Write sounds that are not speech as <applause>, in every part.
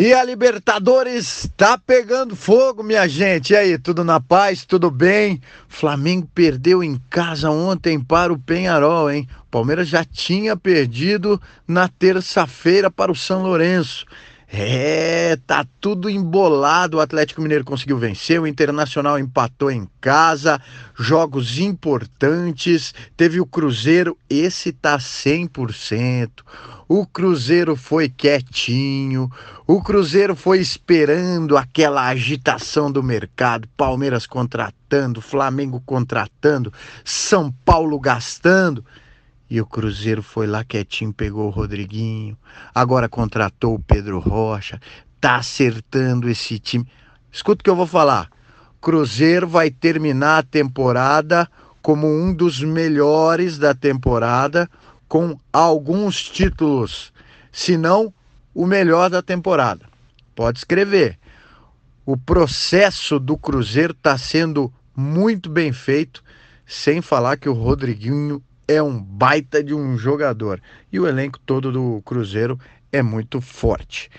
E a Libertadores tá pegando fogo, minha gente. E aí, tudo na paz, tudo bem? Flamengo perdeu em casa ontem para o Penharol, hein? Palmeiras já tinha perdido na terça-feira para o São Lourenço. É, tá tudo embolado. O Atlético Mineiro conseguiu vencer, o Internacional empatou em casa, jogos importantes. Teve o Cruzeiro, esse tá 100%. O Cruzeiro foi quietinho, o Cruzeiro foi esperando aquela agitação do mercado, Palmeiras contratando, Flamengo contratando, São Paulo gastando. E o Cruzeiro foi lá quietinho, pegou o Rodriguinho, agora contratou o Pedro Rocha, tá acertando esse time. Escuta o que eu vou falar. Cruzeiro vai terminar a temporada como um dos melhores da temporada com alguns títulos, se não o melhor da temporada. Pode escrever. O processo do Cruzeiro está sendo muito bem feito, sem falar que o Rodriguinho é um baita de um jogador e o elenco todo do Cruzeiro é muito forte.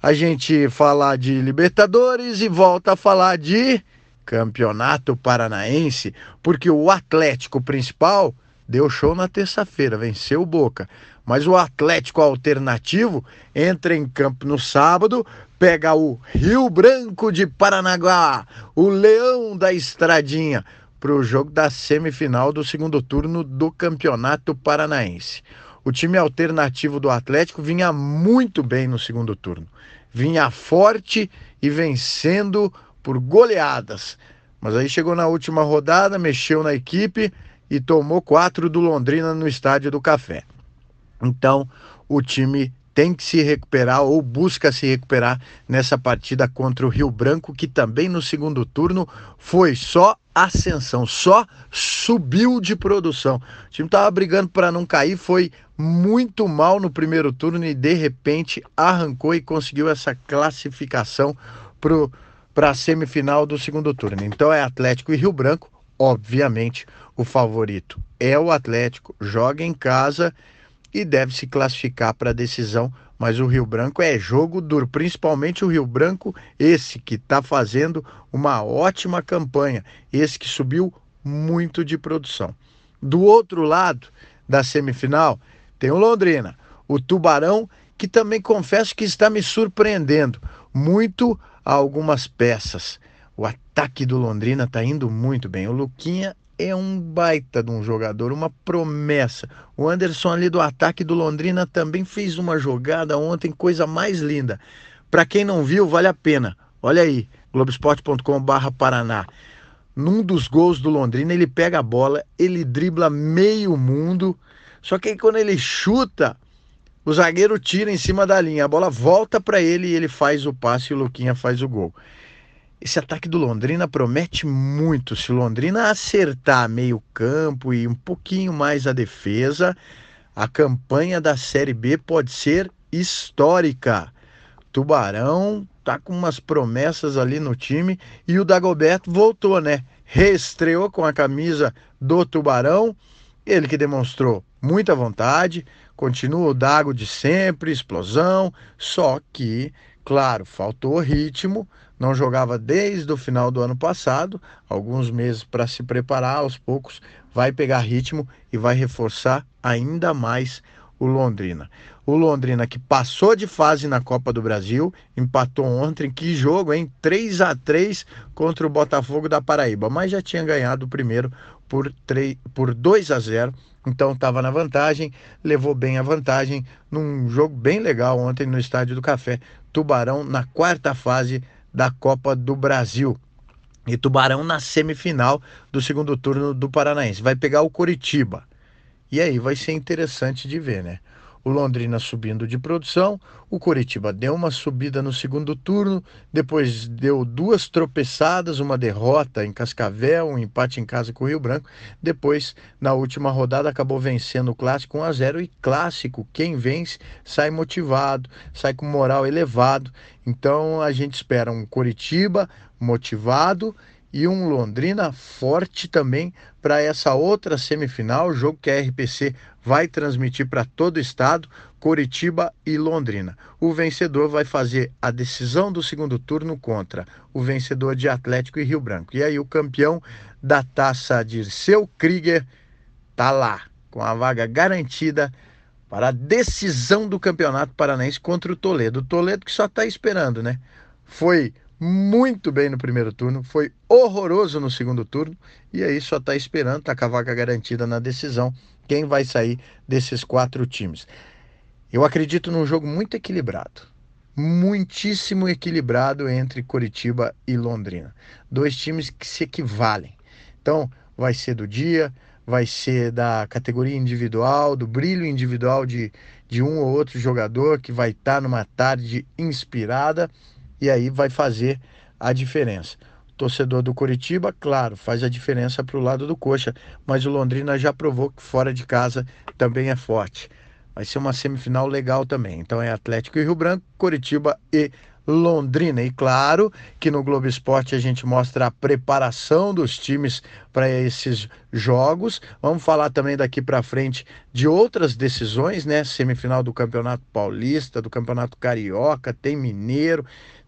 A gente fala de Libertadores e volta a falar de Campeonato Paranaense, porque o Atlético principal deu show na terça-feira, venceu o Boca. Mas o Atlético Alternativo entra em campo no sábado, pega o Rio Branco de Paranaguá, o Leão da Estradinha, para o jogo da semifinal do segundo turno do Campeonato Paranaense. O time alternativo do Atlético vinha muito bem no segundo turno. Vinha forte e vencendo por goleadas. Mas aí chegou na última rodada, mexeu na equipe e tomou quatro do Londrina no Estádio do Café. Então, o time tem que se recuperar ou busca se recuperar nessa partida contra o Rio Branco, que também no segundo turno foi só ascensão, só subiu de produção. O time estava brigando para não cair, foi muito mal no primeiro turno e de repente arrancou e conseguiu essa classificação para a semifinal do segundo turno. Então é Atlético e Rio Branco, obviamente o favorito é o Atlético, joga em casa e deve se classificar para a decisão. Mas o Rio Branco é jogo duro, principalmente o Rio Branco, esse que está fazendo uma ótima campanha, esse que subiu muito de produção. Do outro lado da semifinal, tem o Londrina, o Tubarão, que também confesso que está me surpreendendo muito a algumas peças. O ataque do Londrina está indo muito bem. O Luquinha é um baita de um jogador, uma promessa. O Anderson ali do ataque do Londrina também fez uma jogada ontem, coisa mais linda. Para quem não viu, vale a pena. Olha aí, globesport.com/paraná. Num dos gols do Londrina, ele pega a bola, ele dribla meio mundo. Só que aí quando ele chuta, o zagueiro tira em cima da linha, a bola volta para ele e ele faz o passe e o Luquinha faz o gol. Esse ataque do Londrina promete muito. Se Londrina acertar meio campo e um pouquinho mais a defesa, a campanha da Série B pode ser histórica. Tubarão tá com umas promessas ali no time e o Dagoberto voltou, né? Reestreou com a camisa do Tubarão. Ele que demonstrou muita vontade, continua o Dago de sempre, explosão, só que, claro, faltou ritmo não jogava desde o final do ano passado, alguns meses para se preparar, aos poucos vai pegar ritmo e vai reforçar ainda mais o Londrina. O Londrina que passou de fase na Copa do Brasil, empatou ontem, que jogo, hein? 3 a 3 contra o Botafogo da Paraíba, mas já tinha ganhado o primeiro por, 3, por 2 a 0 então estava na vantagem, levou bem a vantagem num jogo bem legal ontem no Estádio do Café. Tubarão na quarta fase da Copa do Brasil. E Tubarão na semifinal do segundo turno do Paranaense. Vai pegar o Coritiba. E aí vai ser interessante de ver, né? O Londrina subindo de produção, o Coritiba deu uma subida no segundo turno, depois deu duas tropeçadas, uma derrota em Cascavel, um empate em casa com o Rio Branco, depois na última rodada acabou vencendo o clássico 1 a 0 e clássico, quem vence sai motivado, sai com moral elevado. Então a gente espera um Coritiba motivado e um Londrina forte também para essa outra semifinal, jogo que a RPC vai transmitir para todo o estado, Coritiba e Londrina. O vencedor vai fazer a decisão do segundo turno contra o vencedor de Atlético e Rio Branco. E aí o campeão da taça Dirceu Krieger tá lá, com a vaga garantida para a decisão do Campeonato Paranaense contra o Toledo. O Toledo que só está esperando, né? Foi muito bem no primeiro turno, foi horroroso no segundo turno e aí só está esperando, está com a vaga garantida na decisão, quem vai sair desses quatro times. Eu acredito num jogo muito equilibrado, muitíssimo equilibrado entre Curitiba e Londrina. Dois times que se equivalem. Então, vai ser do dia, vai ser da categoria individual, do brilho individual de, de um ou outro jogador que vai estar tá numa tarde inspirada e aí vai fazer a diferença. O torcedor do Curitiba, claro, faz a diferença para o lado do Coxa, mas o Londrina já provou que fora de casa também é forte. Vai ser uma semifinal legal também. Então é Atlético e Rio Branco, Curitiba e Londrina. E claro que no Globo Esporte a gente mostra a preparação dos times para esses jogos. Vamos falar também daqui para frente de outras decisões, né? Semifinal do Campeonato Paulista, do Campeonato Carioca, tem Mineiro,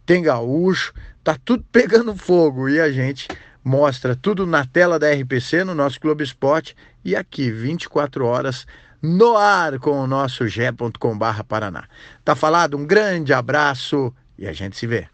tem Gaúcho, tá tudo <laughs> pegando fogo e a gente mostra tudo na tela da RPC no nosso Globo Esporte e aqui 24 horas no ar com o nosso g.com/paraná. Tá falado, um grande abraço e a gente se vê.